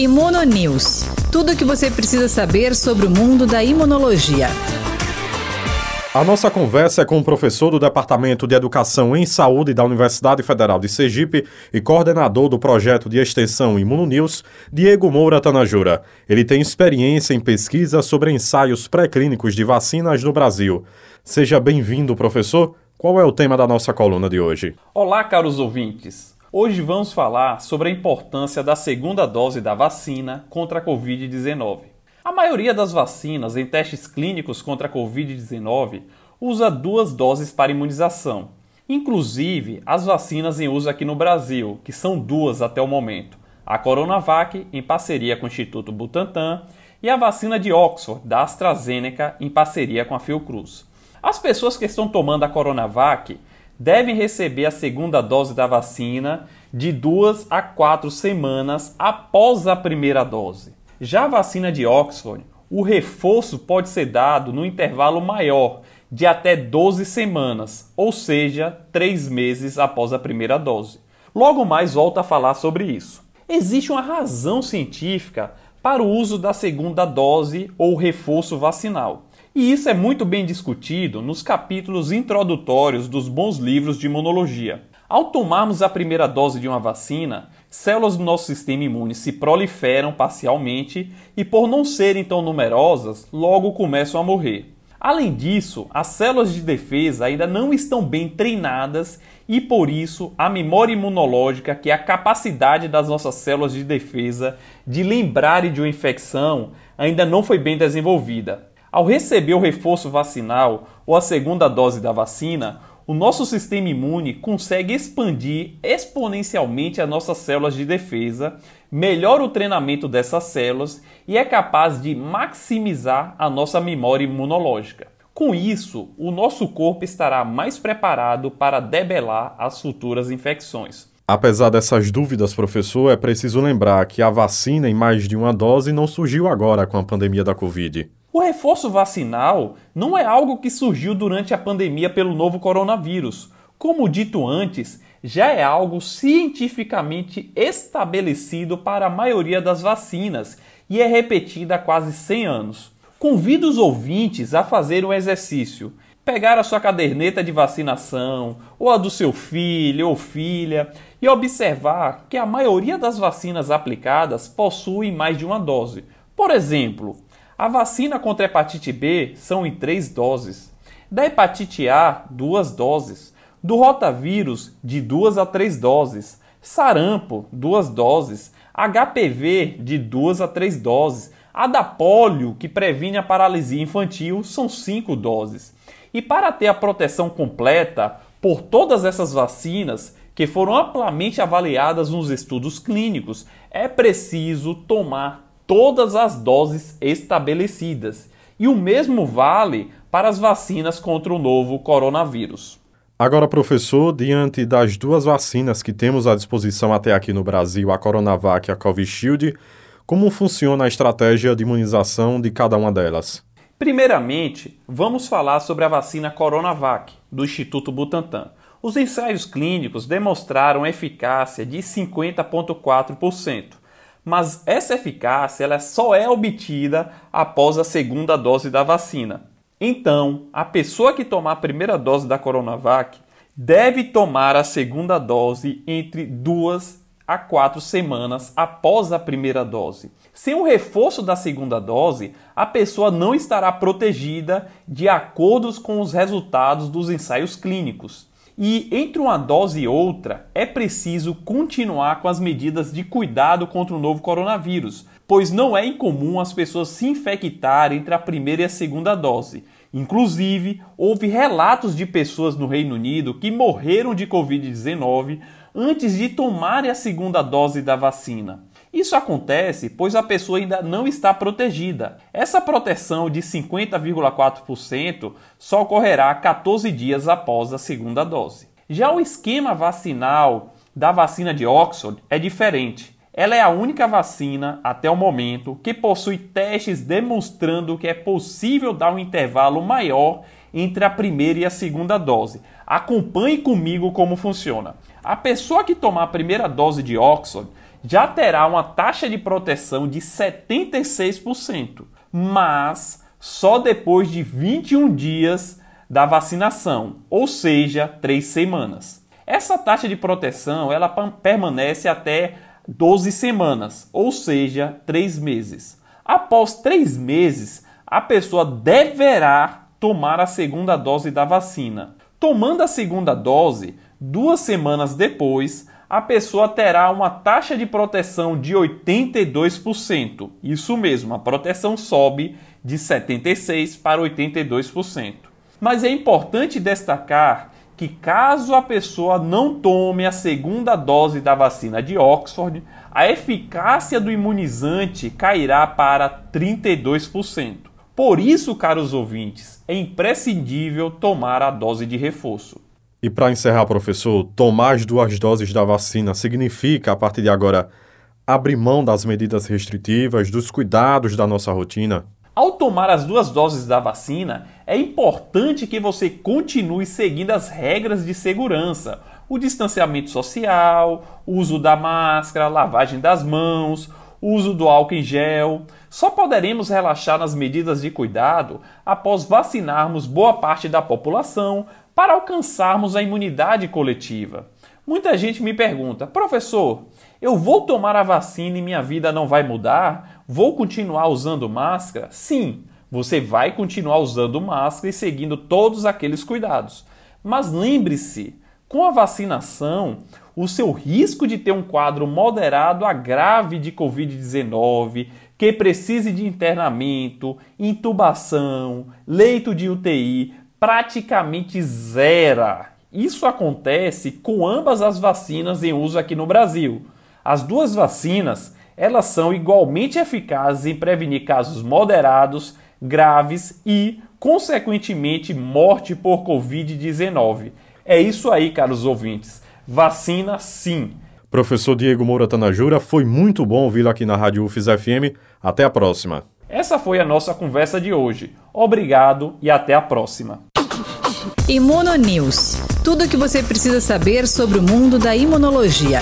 Imuno News. Tudo o que você precisa saber sobre o mundo da imunologia. A nossa conversa é com o professor do Departamento de Educação em Saúde da Universidade Federal de Sergipe e coordenador do projeto de extensão Imunonews, Diego Moura Tanajura. Ele tem experiência em pesquisa sobre ensaios pré-clínicos de vacinas no Brasil. Seja bem-vindo, professor. Qual é o tema da nossa coluna de hoje? Olá, caros ouvintes. Hoje vamos falar sobre a importância da segunda dose da vacina contra a Covid-19. A maioria das vacinas em testes clínicos contra a Covid-19 usa duas doses para imunização, inclusive as vacinas em uso aqui no Brasil, que são duas até o momento: a Coronavac, em parceria com o Instituto Butantan, e a vacina de Oxford, da AstraZeneca, em parceria com a Fiocruz. As pessoas que estão tomando a Coronavac devem receber a segunda dose da vacina de duas a quatro semanas após a primeira dose. Já a vacina de Oxford, o reforço pode ser dado no intervalo maior, de até 12 semanas, ou seja, 3 meses após a primeira dose. Logo mais volto a falar sobre isso. Existe uma razão científica para o uso da segunda dose ou reforço vacinal. E isso é muito bem discutido nos capítulos introdutórios dos bons livros de imunologia. Ao tomarmos a primeira dose de uma vacina, células do nosso sistema imune se proliferam parcialmente e, por não serem tão numerosas, logo começam a morrer. Além disso, as células de defesa ainda não estão bem treinadas e, por isso, a memória imunológica, que é a capacidade das nossas células de defesa de lembrarem de uma infecção, ainda não foi bem desenvolvida. Ao receber o reforço vacinal ou a segunda dose da vacina, o nosso sistema imune consegue expandir exponencialmente as nossas células de defesa, melhora o treinamento dessas células e é capaz de maximizar a nossa memória imunológica. Com isso, o nosso corpo estará mais preparado para debelar as futuras infecções. Apesar dessas dúvidas, professor, é preciso lembrar que a vacina em mais de uma dose não surgiu agora com a pandemia da Covid. O reforço vacinal não é algo que surgiu durante a pandemia pelo novo coronavírus. Como dito antes, já é algo cientificamente estabelecido para a maioria das vacinas e é repetida há quase 100 anos. Convido os ouvintes a fazer um exercício. Pegar a sua caderneta de vacinação, ou a do seu filho ou filha, e observar que a maioria das vacinas aplicadas possuem mais de uma dose. Por exemplo, a vacina contra a hepatite B são em três doses. Da hepatite A, duas doses. Do rotavírus, de duas a três doses. Sarampo, duas doses. HPV, de duas a três doses. A da polio, que previne a paralisia infantil, são cinco doses. E para ter a proteção completa por todas essas vacinas, que foram amplamente avaliadas nos estudos clínicos, é preciso tomar todas as doses estabelecidas. E o mesmo vale para as vacinas contra o novo coronavírus. Agora, professor, diante das duas vacinas que temos à disposição até aqui no Brasil, a Coronavac e a Covishield, como funciona a estratégia de imunização de cada uma delas? Primeiramente, vamos falar sobre a vacina Coronavac, do Instituto Butantan. Os ensaios clínicos demonstraram eficácia de 50,4% mas essa eficácia ela só é obtida após a segunda dose da vacina. Então, a pessoa que tomar a primeira dose da Coronavac deve tomar a segunda dose entre duas a quatro semanas após a primeira dose. Sem o reforço da segunda dose, a pessoa não estará protegida de acordo com os resultados dos ensaios clínicos. E entre uma dose e outra, é preciso continuar com as medidas de cuidado contra o novo coronavírus, pois não é incomum as pessoas se infectarem entre a primeira e a segunda dose. Inclusive, houve relatos de pessoas no Reino Unido que morreram de Covid-19 antes de tomarem a segunda dose da vacina. Isso acontece pois a pessoa ainda não está protegida. Essa proteção de 50,4% só ocorrerá 14 dias após a segunda dose. Já o esquema vacinal da vacina de Oxford é diferente. Ela é a única vacina, até o momento, que possui testes demonstrando que é possível dar um intervalo maior entre a primeira e a segunda dose. Acompanhe comigo como funciona. A pessoa que tomar a primeira dose de Oxford já terá uma taxa de proteção de 76%, mas só depois de 21 dias da vacinação, ou seja, 3 semanas. Essa taxa de proteção ela permanece até 12 semanas, ou seja, 3 meses. Após 3 meses, a pessoa deverá tomar a segunda dose da vacina. Tomando a segunda dose, duas semanas depois, a pessoa terá uma taxa de proteção de 82%. Isso mesmo, a proteção sobe de 76% para 82%. Mas é importante destacar que, caso a pessoa não tome a segunda dose da vacina de Oxford, a eficácia do imunizante cairá para 32%. Por isso, caros ouvintes, é imprescindível tomar a dose de reforço. E para encerrar, professor, tomar as duas doses da vacina significa, a partir de agora, abrir mão das medidas restritivas, dos cuidados da nossa rotina? Ao tomar as duas doses da vacina, é importante que você continue seguindo as regras de segurança, o distanciamento social, o uso da máscara, lavagem das mãos, uso do álcool em gel. Só poderemos relaxar nas medidas de cuidado após vacinarmos boa parte da população para alcançarmos a imunidade coletiva. Muita gente me pergunta, professor, eu vou tomar a vacina e minha vida não vai mudar? Vou continuar usando máscara? Sim, você vai continuar usando máscara e seguindo todos aqueles cuidados. Mas lembre-se, com a vacinação, o seu risco de ter um quadro moderado a grave de Covid-19, que precise de internamento, intubação, leito de UTI, praticamente zera. Isso acontece com ambas as vacinas em uso aqui no Brasil. As duas vacinas, elas são igualmente eficazes em prevenir casos moderados, graves e, consequentemente, morte por COVID-19. É isso aí, caros ouvintes. Vacina sim. Professor Diego Moura Tanajura, foi muito bom ouvi-lo aqui na Rádio UFES FM. Até a próxima. Essa foi a nossa conversa de hoje. Obrigado e até a próxima. Imuno News. Tudo o que você precisa saber sobre o mundo da imunologia.